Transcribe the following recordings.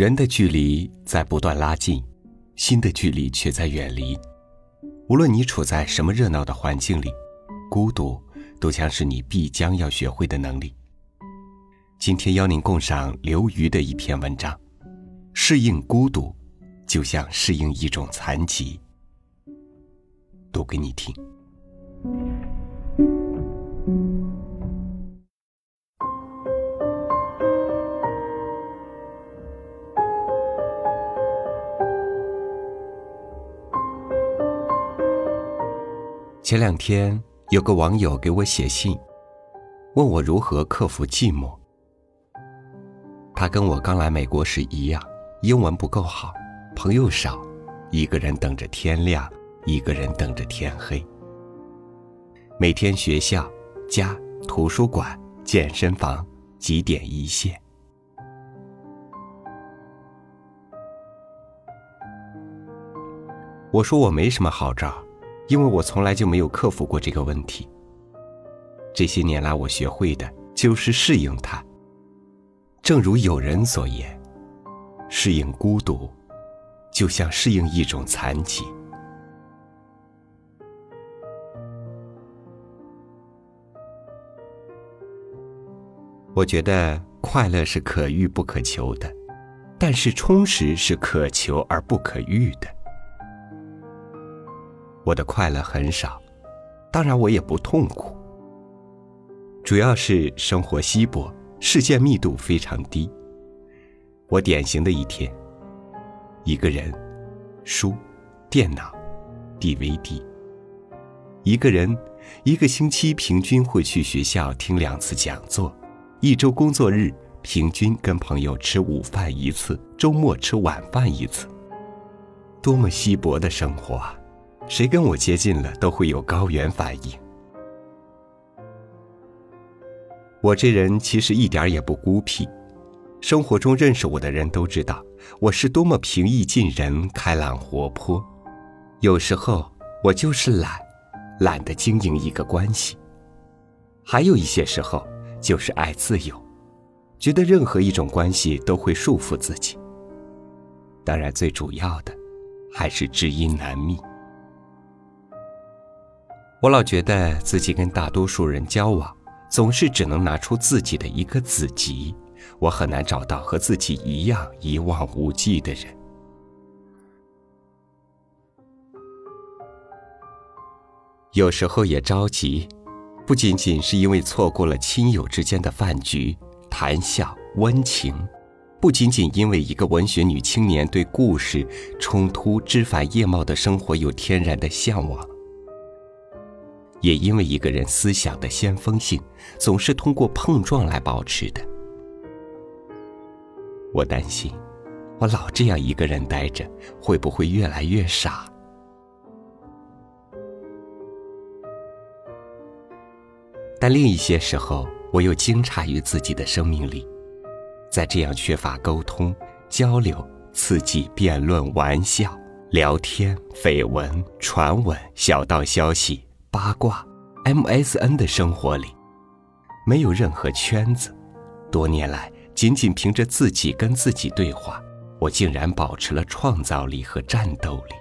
人的距离在不断拉近，心的距离却在远离。无论你处在什么热闹的环境里，孤独都将是你必将要学会的能力。今天邀您共赏刘瑜的一篇文章：适应孤独，就像适应一种残疾。读给你听。前两天有个网友给我写信，问我如何克服寂寞。他跟我刚来美国时一样，英文不够好，朋友少，一个人等着天亮，一个人等着天黑。每天学校、家、图书馆、健身房，几点一线。我说我没什么好招。因为我从来就没有克服过这个问题。这些年来，我学会的就是适应它。正如有人所言，适应孤独，就像适应一种残疾。我觉得快乐是可遇不可求的，但是充实是可求而不可遇的。我的快乐很少，当然我也不痛苦。主要是生活稀薄，事件密度非常低。我典型的一天，一个人，书，电脑，DVD。一个人，一个星期平均会去学校听两次讲座，一周工作日平均跟朋友吃午饭一次，周末吃晚饭一次。多么稀薄的生活啊！谁跟我接近了，都会有高原反应。我这人其实一点也不孤僻，生活中认识我的人都知道我是多么平易近人、开朗活泼。有时候我就是懒，懒得经营一个关系；还有一些时候就是爱自由，觉得任何一种关系都会束缚自己。当然，最主要的还是知音难觅。我老觉得自己跟大多数人交往，总是只能拿出自己的一个子集，我很难找到和自己一样一望无际的人。有时候也着急，不仅仅是因为错过了亲友之间的饭局、谈笑、温情，不仅仅因为一个文学女青年对故事、冲突、枝繁叶茂的生活有天然的向往。也因为一个人思想的先锋性，总是通过碰撞来保持的。我担心，我老这样一个人待着，会不会越来越傻？但另一些时候，我又惊诧于自己的生命力，在这样缺乏沟通、交流、刺激、辩论、玩笑、聊天、绯闻、传闻、小道消息。八卦，MSN 的生活里，没有任何圈子。多年来，仅仅凭着自己跟自己对话，我竟然保持了创造力和战斗力，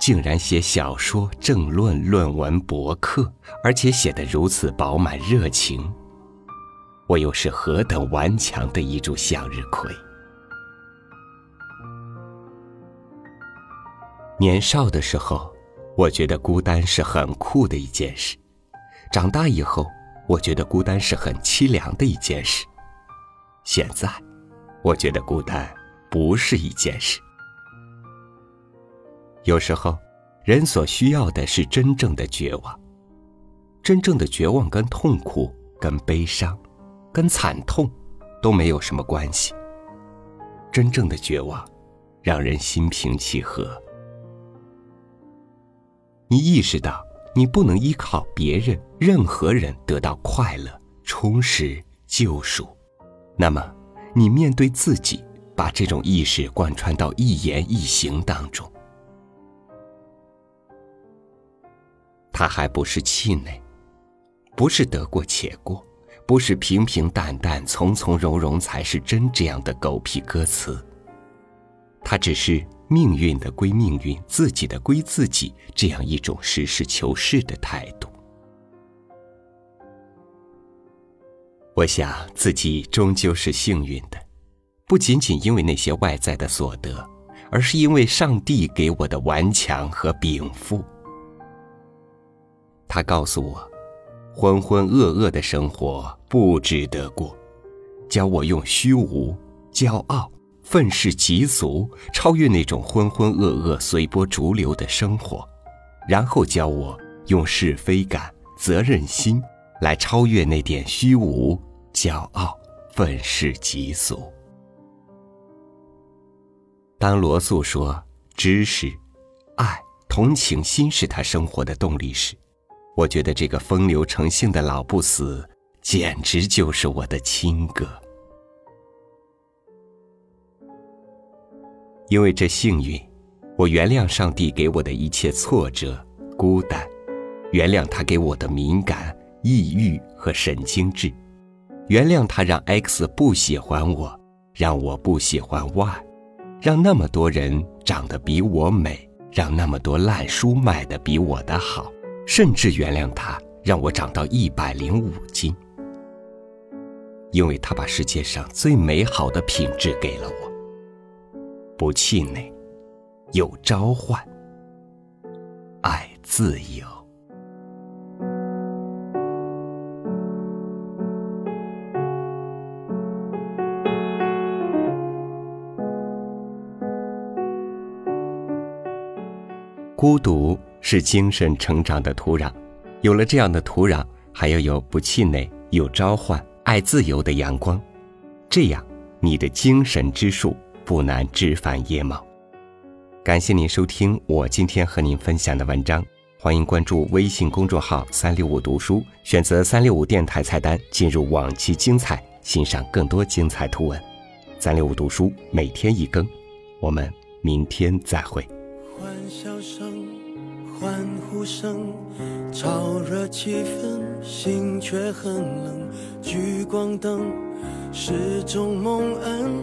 竟然写小说、政论、论文、博客，而且写得如此饱满热情。我又是何等顽强的一株向日葵！年少的时候。我觉得孤单是很酷的一件事，长大以后，我觉得孤单是很凄凉的一件事。现在，我觉得孤单不是一件事。有时候，人所需要的是真正的绝望。真正的绝望跟痛苦、跟悲伤、跟惨痛都没有什么关系。真正的绝望，让人心平气和。你意识到你不能依靠别人、任何人得到快乐、充实、救赎，那么你面对自己，把这种意识贯穿到一言一行当中。他还不是气馁，不是得过且过，不是平平淡淡、从从容容才是真这样的狗屁歌词，它只是命运的归命运，自己的归自己，这样一种实事求是的态度。我想自己终究是幸运的，不仅仅因为那些外在的所得，而是因为上帝给我的顽强和禀赋。他告诉我，浑浑噩噩的生活不值得过，教我用虚无、骄傲、愤世嫉俗超越那种浑浑噩噩、随波逐流的生活，然后教我用是非感、责任心来超越那点虚无、骄傲、愤世嫉俗。当罗素说知识、爱、同情心是他生活的动力时，我觉得这个风流成性的老不死，简直就是我的亲哥。因为这幸运，我原谅上帝给我的一切挫折、孤单，原谅他给我的敏感、抑郁和神经质，原谅他让 X 不喜欢我，让我不喜欢 Y，让那么多人长得比我美，让那么多烂书卖的比我的好。甚至原谅他，让我长到一百零五斤，因为他把世界上最美好的品质给了我。不气馁，有召唤，爱自由。孤独。是精神成长的土壤，有了这样的土壤，还要有不气馁、有召唤、爱自由的阳光，这样你的精神之树不难枝繁叶茂。感谢您收听我今天和您分享的文章，欢迎关注微信公众号“三六五读书”，选择“三六五电台”菜单进入往期精彩，欣赏更多精彩图文。三六五读书每天一更，我们明天再会。欢笑声。欢呼声，潮热气氛，心却很冷。聚光灯是种蒙恩，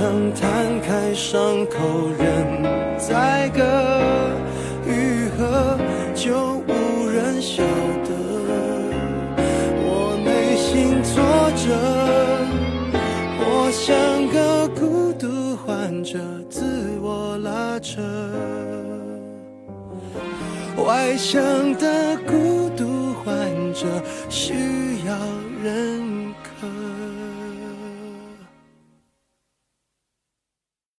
不曾摊开伤口任宰割，愈合就无人晓得。我内心挫折，我像个孤独。患者自我拉扯，外向的孤独患者需要人。